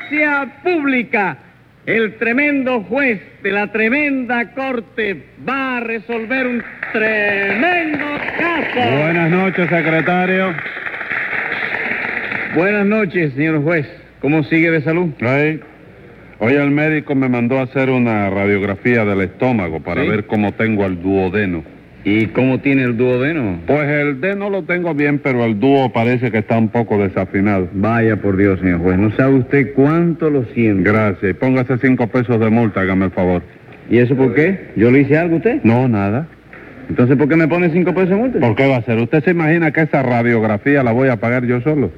audiencia pública. El tremendo juez de la tremenda corte va a resolver un tremendo caso. Buenas noches, secretario. Buenas noches, señor juez. ¿Cómo sigue de salud? Ay, Hoy el médico me mandó a hacer una radiografía del estómago para ¿Sí? ver cómo tengo el duodeno. ¿Y cómo tiene el duodeno? Pues el D no lo tengo bien, pero el dúo parece que está un poco desafinado. Vaya por Dios, señor juez. No sabe usted cuánto lo siento. Gracias. Póngase cinco pesos de multa, hágame el favor. ¿Y eso por qué? ¿Yo le hice algo a usted? No, nada. Entonces, ¿por qué me pone cinco pesos de multa? ¿Por qué va a ser? ¿Usted se imagina que esa radiografía la voy a pagar yo solo?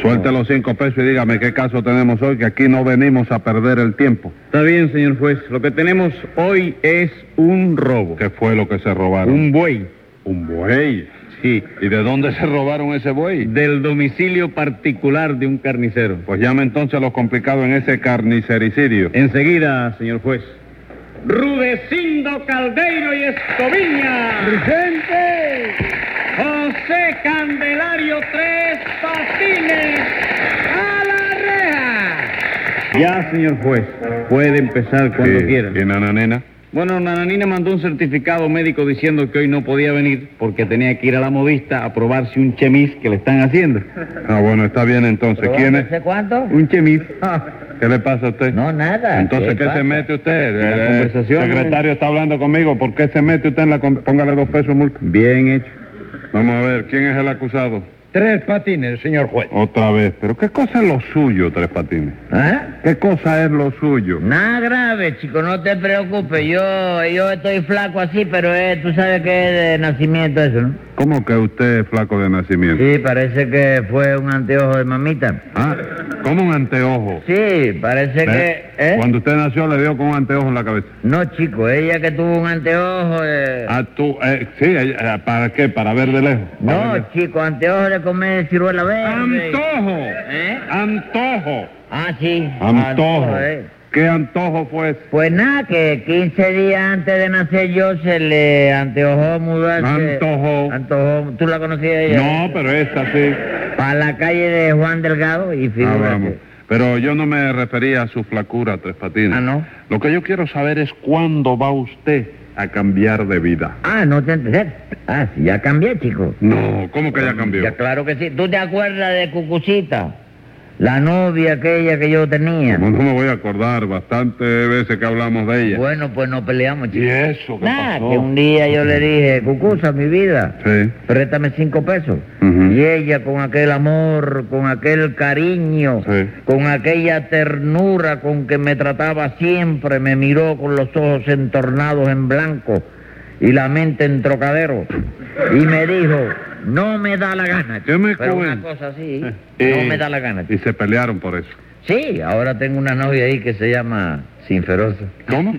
Suelte los cinco pesos y dígame qué caso tenemos hoy, que aquí no venimos a perder el tiempo. Está bien, señor juez. Lo que tenemos hoy es un robo. ¿Qué fue lo que se robaron? Un buey. Un buey. Sí. ¿Y de dónde se robaron ese buey? Del domicilio particular de un carnicero. Pues llame entonces a los complicados en ese carnicericidio. Enseguida, señor juez. Rudecindo Caldeiro y Escoviña. ¡Presente! José Candelario Tres Patines. ¡A la reja! Ya, señor juez. Puede empezar cuando Sí. quiera. ¿Y Nananina? Bueno, Nananina mandó un certificado médico diciendo que hoy no podía venir porque tenía que ir a la modista a probarse un chemis que le están haciendo. Ah, bueno, está bien entonces. ¿Quién es? ¿Sé cuánto? Un chemis. ¿Qué le pasa a usted? No, nada. Entonces, ¿qué, se mete usted? La El conversación, secretario está hablando conmigo. ¿Por qué se mete usted en la... con- Póngale dos pesos multa. Bien hecho. Vamos a ver, ¿quién es el acusado? Tres patines, señor juez. Otra vez. ¿Pero qué cosa es lo suyo, Tres Patines? ¿Ah? ¿Qué cosa es lo suyo? Nada grave, chico, no te preocupes. Yo, yo estoy flaco así, pero eh, tú sabes que es de nacimiento eso, ¿no? ¿Cómo que usted es flaco de nacimiento? Sí, parece que fue un anteojo de mamita. Ah, como un anteojo. Sí, parece ¿Ve? que... ¿eh? Cuando usted nació le dio con un anteojo en la cabeza. No, chico, ella que tuvo un anteojo... eh, Ah, tú, eh, sí, eh, eh, ¿para qué? ¿Para ver de lejos? ¿Para ver No, chico, anteojo de comer ciruela verde. ¡Antojo! ¿Eh? ¡Antojo! Ah, sí. Antojo. eh. ¿Qué antojo fue ese? Pues nada, que 15 días antes de nacer yo se le anteojó mudarse. Antojó. Antojó. ¿Tú la conocías ella? No, pero esta sí. Para la calle de Juan Delgado y Ah, vamos. Pero yo no me refería a su flacura, Tres Patines. Ah, ¿no? Lo que yo quiero saber es cuándo va usted a cambiar de vida. Ah, no te enteré. Ah, sí, ya cambié, chico. No, ¿cómo que ya cambió? Ya claro que sí. ¿Tú te acuerdas de Cucucita? La novia aquella que yo tenía. Como no me voy a acordar, bastantes veces que hablamos de ella. Bueno, pues nos peleamos, chico. ¿Y eso qué Nada, pasó? que un día yo le dije, Cucusa, mi vida, Sí. préstame cinco pesos. Y ella con aquel amor, con aquel cariño, Sí. con aquella ternura con que me trataba siempre, me miró con los ojos entornados en blanco y la mente en trocadero. Y me dijo, no me da la gana. ¿Qué me Pero una cosa así, Eh, no me da la gana. Y se pelearon por eso. Sí, ahora tengo una novia ahí que se llama Sinferosa. ¿Cómo?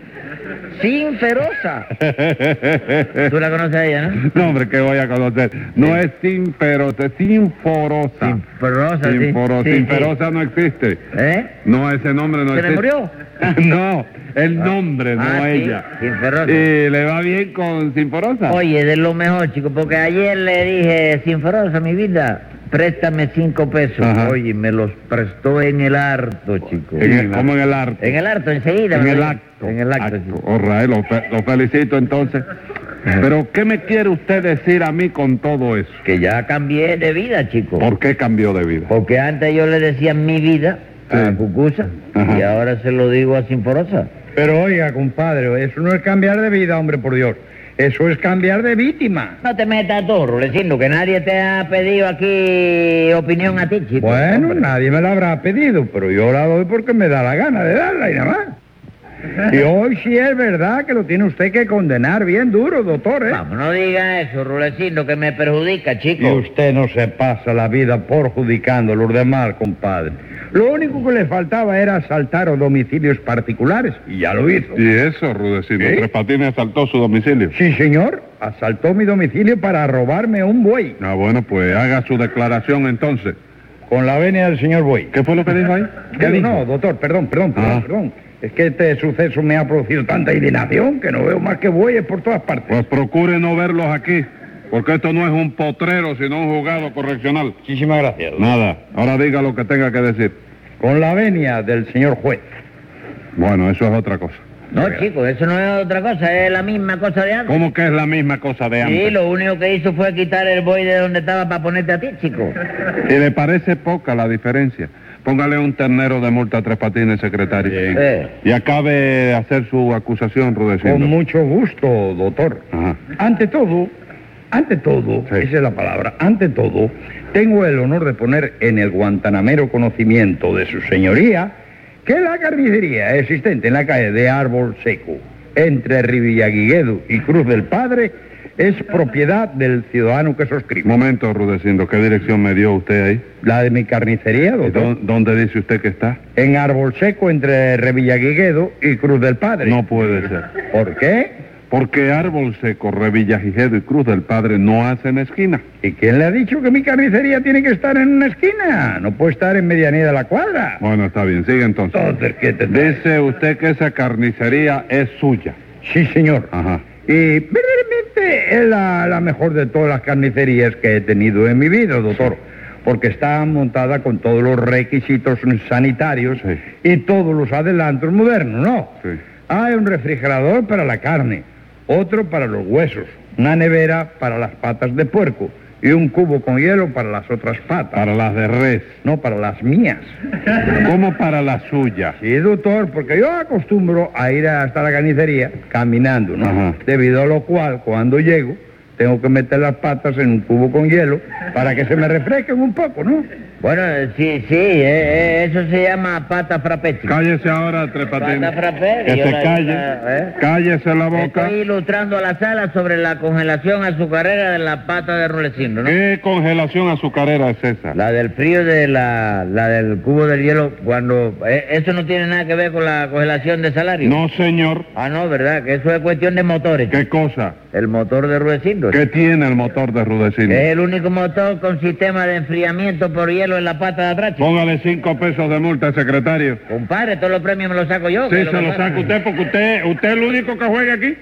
Sinferosa. ¿Tú la conoces a ella, no? No, hombre, que voy a conocer. No es sinferosa, es sinforosa. Sinferosa, sí. Sinforo- Sí, sí. Sinferosa no existe. ¿Eh? No, ese nombre no ¿Se le existe. murió? no, el nombre, no Ah, sí, ella. Sinferosa. ¿Y le va bien con Sinforosa? Oye, de lo mejor, chico, porque ayer le dije, Sinferosa, mi vida, préstame cinco pesos. Ajá. Oye, me los prestó en el harto, chico. En el- ¿Cómo en el arte? En el harto, enseguida. En me el acto. En el acto, chico. All right, lo, fe- lo felicito entonces. Pero, ¿qué me quiere usted decir a mí con todo eso? Que ya cambié de vida, chico. ¿Por qué cambió de vida? Porque antes yo le decía mi vida a Sí. Cucusa Ajá. y ahora se lo digo a Sinforosa. Pero oiga, compadre, eso no es cambiar de vida, hombre, por Dios. Eso es cambiar de víctima. No te metas tú, Rulecindo, que nadie te ha pedido aquí opinión a ti, chico. Bueno, Hombre. nadie me la habrá pedido, pero yo la doy porque me da la gana de darla y nada más. Y hoy sí es verdad que lo tiene usted que condenar bien duro, doctor, ¿eh? Vamos, no diga eso, Rulecindo, que me perjudica, Y chico. usted no se pasa la vida perjudicando a los demás, compadre. Lo único que le faltaba era asaltar a domicilios particulares, y ya lo hizo. ¿Y eso, Rudecindo? ¿Sí? Tres Patines asaltó su domicilio. Sí, señor, asaltó mi domicilio para robarme un buey, Ah, bueno, pues haga su declaración entonces. con la venia del señor buey. ¿Qué fue lo que dijo ahí? ¿Qué No, doctor, perdón, perdón, perdón, Ah. perdón. Es que este suceso me ha producido tanta indignación que no veo más que bueyes por todas partes. Pues procure no verlos aquí, porque esto no es un potrero, sino un juzgado correccional. Muchísimas gracias. Nada, ahora diga lo que tenga que decir. Con la venia del señor juez. Bueno, eso es otra cosa. No, chicos, eso no es otra cosa, es la misma cosa de antes. ¿Cómo que es la misma cosa de antes? Sí, lo único que hizo fue quitar el buey de donde estaba para ponerte a ti, chico. ¿Y le parece poca la diferencia? Póngale un ternero de multa a tres patines, secretario. Eh. Y acabe de hacer su acusación, Con Rudecindo. mucho gusto, doctor. Ajá. Ante todo, ante todo, Sí. esa es la palabra, ante todo, tengo el honor de poner en el guantanamero conocimiento de su señoría que la carnicería existente en la calle de Árbol Seco, entre Rivillaguiguedo y Cruz del Padre, es propiedad del ciudadano que suscribe. Momento, Rudecindo, ¿qué dirección me dio usted ahí? La de mi carnicería, ¿Y doctor. dó- ¿Dónde dice usted que está? En Árbol Seco, entre Revillaguiguedo y Cruz del Padre. No puede ser. ¿Por qué? Porque Árbol Seco, Revillagigedo y Cruz del Padre no hacen esquina. ¿Y quién le ha dicho que mi carnicería tiene que estar en una esquina? No puede estar en medianía de la cuadra. Bueno, está bien, sigue entonces. Entonces, ¿qué te Dice usted que esa carnicería es suya. Sí, señor. Ajá. Y verdaderamente es la, la mejor de todas las carnicerías que he tenido en mi vida, doctor. Porque está montada con todos los requisitos sanitarios Sí. y todos los adelantos modernos, ¿no? Sí. Hay un refrigerador para la carne, otro para los huesos, una nevera para las patas de puerco y un cubo con hielo para las otras patas. Para las de res. No, para las mías. ¿Cómo para la suya? Sí, doctor, porque yo acostumbro a ir hasta la carnicería caminando, ¿no? Ajá. Debido a lo cual, cuando llego, tengo que meter las patas en un cubo con hielo para que se me refresquen un poco, ¿no? Bueno, sí, sí, eh, eh, eso se llama pata chico. Cállese ahora, Tres Patines. Pata frappé, Que se la- calle. la- ¿eh? Cállese la boca. Estoy ilustrando a la sala sobre la congelación azucarera de la pata de Rulecindo, ¿no? ¿Qué congelación azucarera es esa? La del frío de la, la del cubo del hielo, cuando... eh, eso no tiene nada que ver con la congelación de salario. No, señor. Ah, no, ¿verdad? Que eso es cuestión de motores. ¿Qué cosa? El motor de Rudecindo. ¿Qué tiene el motor de Rudecindo? Es el único motor con sistema de enfriamiento por hielo en la pata de atrás. chico. Póngale cinco pesos de multa, secretario. Compadre, todos los premios me los saco yo. Sí, que se que lo saca usted porque usted, usted es el único que juega aquí.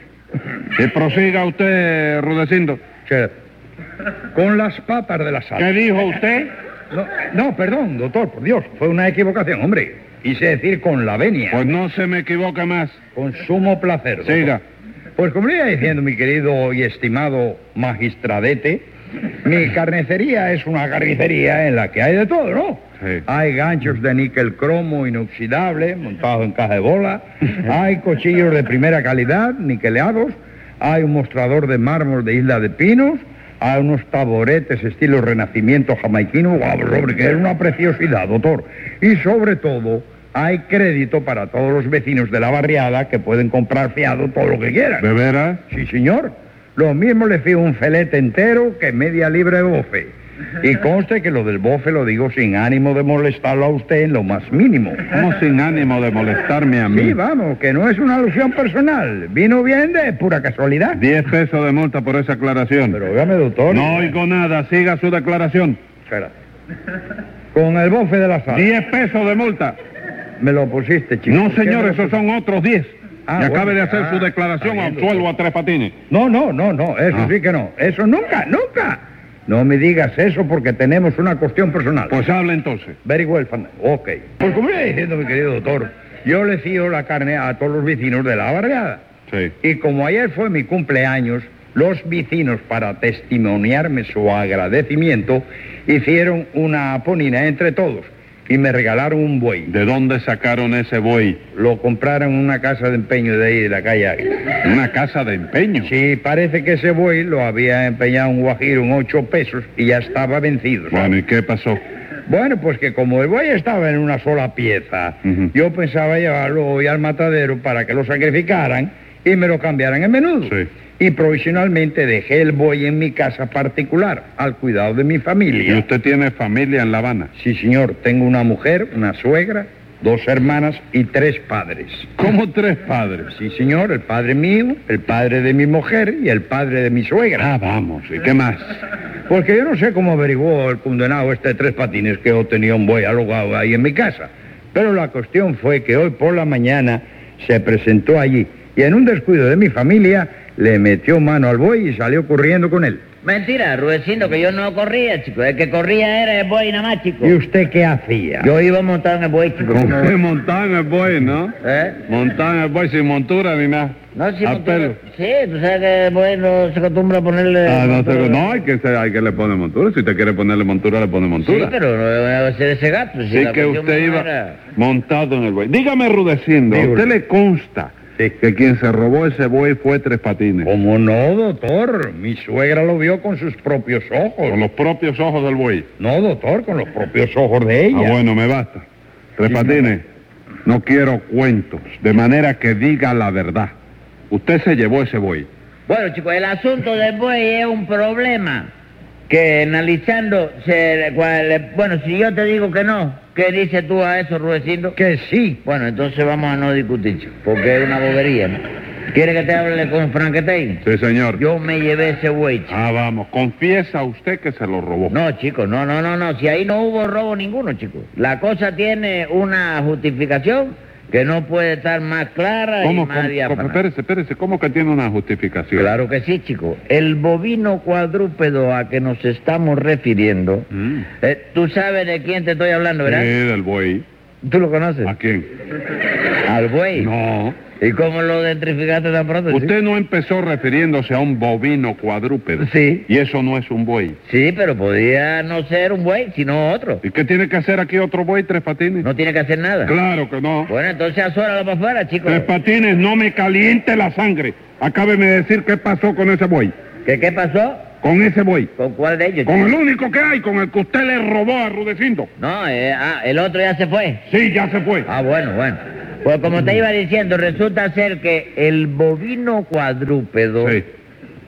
Y prosiga usted, Rudecindo. Che, Con las patas de la ¿Qué sala. dijo usted? No, no, perdón, doctor, por Dios, fue una equivocación, hombre. Quise decir con la venia. Pues no se me equivoque más. Con sumo placer. doctor. Siga. Pues como le iba diciendo mi querido y estimado magistradete, mi carnicería es una carnicería en la que hay de todo, ¿no? Sí. Hay ganchos de níquel cromo inoxidable montados en caja de bola, hay cuchillos de primera calidad niqueleados, hay un mostrador de mármol de Isla de Pinos, hay unos taboretes estilo renacimiento jamaiquino, guau, hombre, que es una preciosidad, doctor. Y sobre todo, hay crédito para todos los vecinos de la barriada que pueden comprar fiado todo lo que quieran. ¿De veras? Sí, señor. Lo mismo le fío un felete entero que media libra de bofe. Y conste que lo del bofe lo digo sin ánimo de molestarlo a usted en lo más mínimo. Como sin ánimo de molestarme a mí. Sí, vamos, que no es una alusión personal. Vino bien de pura casualidad. Diez pesos de multa por esa aclaración. Pero óigame, doctor. No oigo nada, siga su declaración. Espera. Con el bofe de la sala. Diez pesos de multa. Me lo pusiste, chico. No, ¿Por qué señor, esos son otros diez. Ah, y acabe bueno, de hacer ah, su declaración al bien, suelo a tres patines. No, no, no, no, eso Ah. sí que no. Eso nunca, nunca. No me digas eso porque tenemos una cuestión personal. Pues hable entonces. Very well, Fandango. Ok. Pues como iba diciendo mi querido doctor, yo le fío la carne a todos los vecinos de la barriada. Sí. Y como ayer fue mi cumpleaños, los vecinos, para testimoniarme su agradecimiento, hicieron una ponina entre todos y me regalaron un buey. ¿De dónde sacaron ese buey? Lo compraron en una casa de empeño de ahí, de la calle Águila. Una casa de empeño. Sí, parece que ese buey lo había empeñado un guajiro en ocho pesos y ya estaba vencido. ¿sabes? Bueno, ¿y qué pasó? Bueno, pues que como el buey estaba en una sola pieza, yo pensaba llevarlo hoy al matadero para que lo sacrificaran y me lo cambiaran en menudo. Sí. Y provisionalmente dejé el buey en mi casa particular, al cuidado de mi ¿Y familia. usted tiene familia en La Habana? Sí, señor, tengo una mujer, una suegra, dos hermanas y tres padres. ¿Cómo tres padres? Sí, señor, el padre mío, el padre de mi mujer y el padre de mi suegra. Ah, vamos, ¿y qué más? Porque yo no sé cómo averiguó el condenado este de tres patines que yo tenía un buey alogado ahí en mi casa. Pero la cuestión fue que hoy por la mañana se presentó allí y en un descuido de mi familia le metió mano al buey y salió corriendo con él. Mentira, Rudecindo, que yo no corría, chico. El que corría era el buey nada más, chico. ¿Y usted qué hacía? Yo iba montado en el buey, chico. Montado en el buey, ¿no? ¿Eh? Montado en el buey sin montura ni nada. No, sí, A montura- pelo. Sí, tú sabes que el buey no se acostumbra a ponerle... Ah, no, sé, no, hay que, se- hay que le pone montura. Si usted quiere ponerle montura, le pone Sí, montura. pero no va a ser ese gato. Si Sí que usted iba era- montado en el buey. Dígame, Rudecindo, ¿a usted le consta que quien se robó ese buey fue Tres Patines? ¿Cómo no, doctor? Mi suegra lo vio con sus propios ojos. Con los propios ojos del buey. No, doctor, con los propios ojos de ella. Ah, bueno, me basta. Tres Sí, Patines, no quiero cuentos, de manera que diga la verdad. Usted se llevó ese buey. Bueno, chicos, el asunto del buey es un problema que analizando, se, cual- bueno, si yo te digo que no, ¿qué dices tú a eso, Rudecindo? Que sí. Bueno, entonces vamos a no discutir, porque es una bobería, ¿no? ¿Quiere que te hable con Franquetein? Sí, señor. Yo me llevé ese chico. Ah, vamos, confiesa usted que se lo robó. No, chico, no, no, no, no, si ahí no hubo robo ninguno, chico. La cosa tiene una justificación que no puede estar más clara y más diáfana. cómo- espérese, espérese, ¿cómo que tiene una justificación? Claro que sí, chico. El bovino cuadrúpedo a que nos estamos refiriendo, Mm. eh, tú sabes de quién te estoy hablando, Sí, ¿verdad? del buey. ¿Tú lo conoces? ¿A quién? Al buey. No. ¿Y cómo lo identificaste tan pronto? Usted no empezó refiriéndose a un bovino cuadrúpedo. Sí. Y eso no es un buey. Sí, pero podía no ser un buey, sino otro. ¿Y qué tiene que hacer aquí otro buey, Tres Patines? No tiene que hacer nada. Claro que no. Bueno, entonces azóralo para afuera, chico. Tres Patines, no me caliente la sangre. Acábeme de decir qué pasó con ese buey. ¿Qué, ¿Qué pasó? Con ese buey. ¿Con cuál de ellos? Con el único que hay, con el que usted le robó a Rudecindo. No, eh, ah, el otro ya se fue. Sí, ya se fue. Ah, bueno, bueno. Pues como te iba diciendo, resulta ser que el bovino cuadrúpedo, Sí,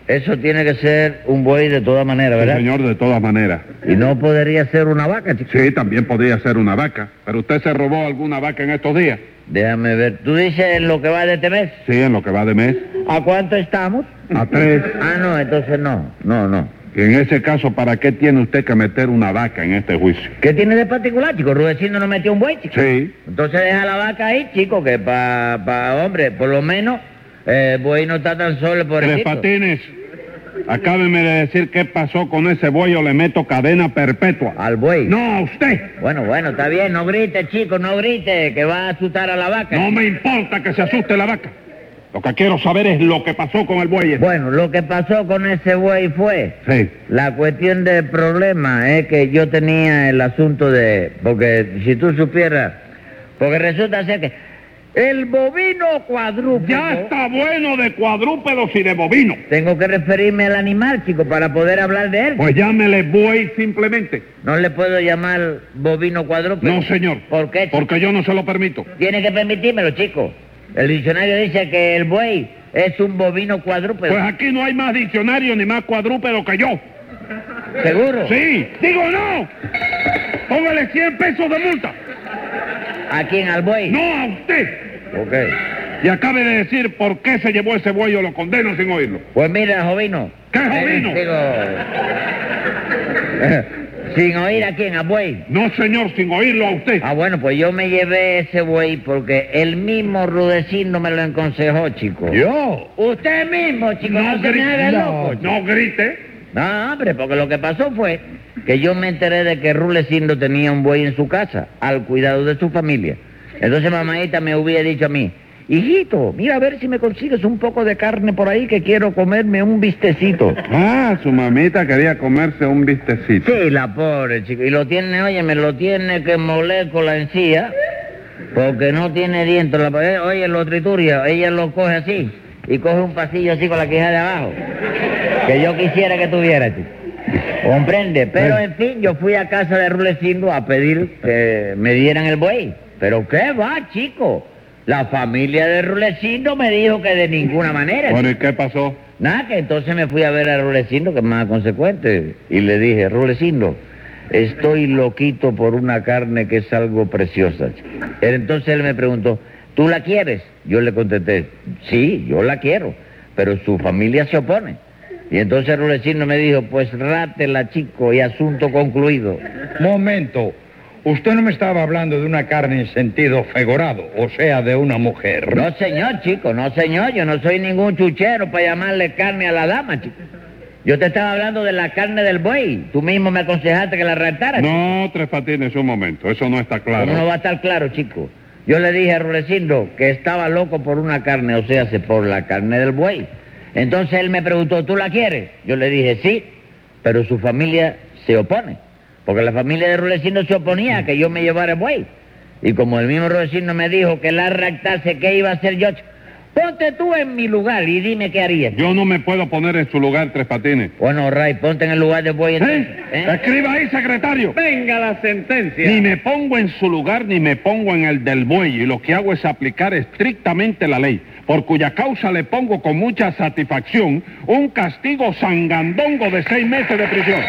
eso tiene que ser un buey de todas maneras, sí, ¿verdad? señor, de todas maneras. Y no podría ser una vaca, chico. Sí, también podría ser una vaca. Pero usted se robó alguna vaca en estos días. Déjame ver. ¿Tú dices lo que va de este mes? Sí, en lo que va de mes. ¿A cuánto estamos? A tres. Ah, no, entonces no. No, no. Y en ese caso, ¿para qué tiene usted que meter una vaca en este juicio? ¿Qué tiene de particular, chico? Rudecindo no metió un buey, chico. Sí. Entonces deja la vaca ahí, chico, que pa, pa hombre, por lo menos, eh, el buey no está tan solo por Tres patines. Acábeme de decir qué pasó con ese buey o le meto cadena perpetua. Al buey. No, a usted. Bueno, bueno, está bien, no grite, chico, no grite, que va a asustar a la vaca. No me importa que se asuste la vaca. Lo que quiero saber es lo que pasó con el buey. ese. Bueno, lo que pasó con ese buey fue, Sí. la cuestión del problema es que yo tenía el asunto de, porque si tú supieras, porque resulta ser que el bovino cuadrúpedo, Ya está bueno de cuadrúpedos y de bovinos. tengo que referirme al animal, chico, para poder hablar de él. Pues llámele buey simplemente. No le puedo llamar bovino cuadrúpedo. No, señor. ¿Por qué? chico? Porque yo no se lo permito. Tiene que permitírmelo, chico. El diccionario dice que el buey es un bovino cuadrúpedo. Pues aquí no hay más diccionario ni más cuadrúpedo que yo. ¿Seguro? Sí, digo no. Póngale 100 pesos de multa. ¿A quién? ¿Al buey? No a usted. Ok. Y acabe de decir por qué se llevó ese buey o lo condeno sin oírlo. Pues mira, Jovino. ¿Qué Eh, Jovino? digo, sin oír a quién, a buey. No, señor, sin oírlo a usted. Ah, bueno, pues yo me llevé ese buey porque el mismo Rudecindo me lo aconsejó, chico. Yo. Usted mismo, chico, no, se me haga grite. loco, chico. No grite. No, hombre, porque lo que pasó fue que yo me enteré de que Rulecindo tenía un buey en su casa, al cuidado de su familia. Entonces mamadita me hubiera dicho a mí, hijito, mira a ver si me consigues un poco de carne por ahí que quiero comerme un bistecito. Ah, su mamita quería comerse un vistecito. Sí, la pobre chico. Y lo tiene, oye, me lo tiene que moler con la encía, porque no tiene dientes. La, eh, oye, lo trituria, ella lo coge así, y coge un pasillo así con la quijada de abajo, que yo quisiera que tuviera, chico. Comprende, pero en fin, yo fui a casa de Rulecindo a pedir que me dieran el buey. Pero qué va, chico. La familia de Rulecindo me dijo que de ninguna manera. Bueno, ¿y qué pasó? Nada, que entonces me fui a ver a Rulecindo, que es más consecuente, y le dije, Rulecindo, estoy loquito por una carne que es algo preciosa. Entonces él me preguntó, ¿tú la quieres? Yo le contesté, sí, yo la quiero, pero su familia se opone. Y entonces Rulecindo me dijo, pues rátela, chico, y asunto concluido. Momento. Usted no me estaba hablando de una carne en sentido figurado, o sea, de una mujer. No, señor, chico, no, señor, yo no soy ningún chuchero para llamarle carne a la dama, chico. Yo te estaba hablando de la carne del buey. Tú mismo me aconsejaste que la raptara. No, Tres Patines, un momento. Eso no está claro. ¿Cómo no va a estar claro, chico? Yo le dije a Rulecindo que estaba loco por una carne, o sea, se- por la carne del buey. Entonces él me preguntó, ¿tú la quieres? Yo le dije, sí, pero su familia se opone. Porque la familia de Rulecindo se oponía a que yo me llevara el buey. Y como el mismo Rulecindo me dijo que la raptase, ¿qué iba a hacer yo? Ponte tú en mi lugar y dime qué harías. Yo no me puedo poner en su lugar, Tres Patines. Bueno, Ray, ponte en el lugar del buey. entonces, ¿Eh? ¿eh? Escriba ahí, secretario. Venga la sentencia. Ni me pongo en su lugar ni me pongo en el del buey y lo que hago es aplicar estrictamente la ley, por cuya causa le pongo con mucha satisfacción un castigo sangandongo de seis meses de prisión.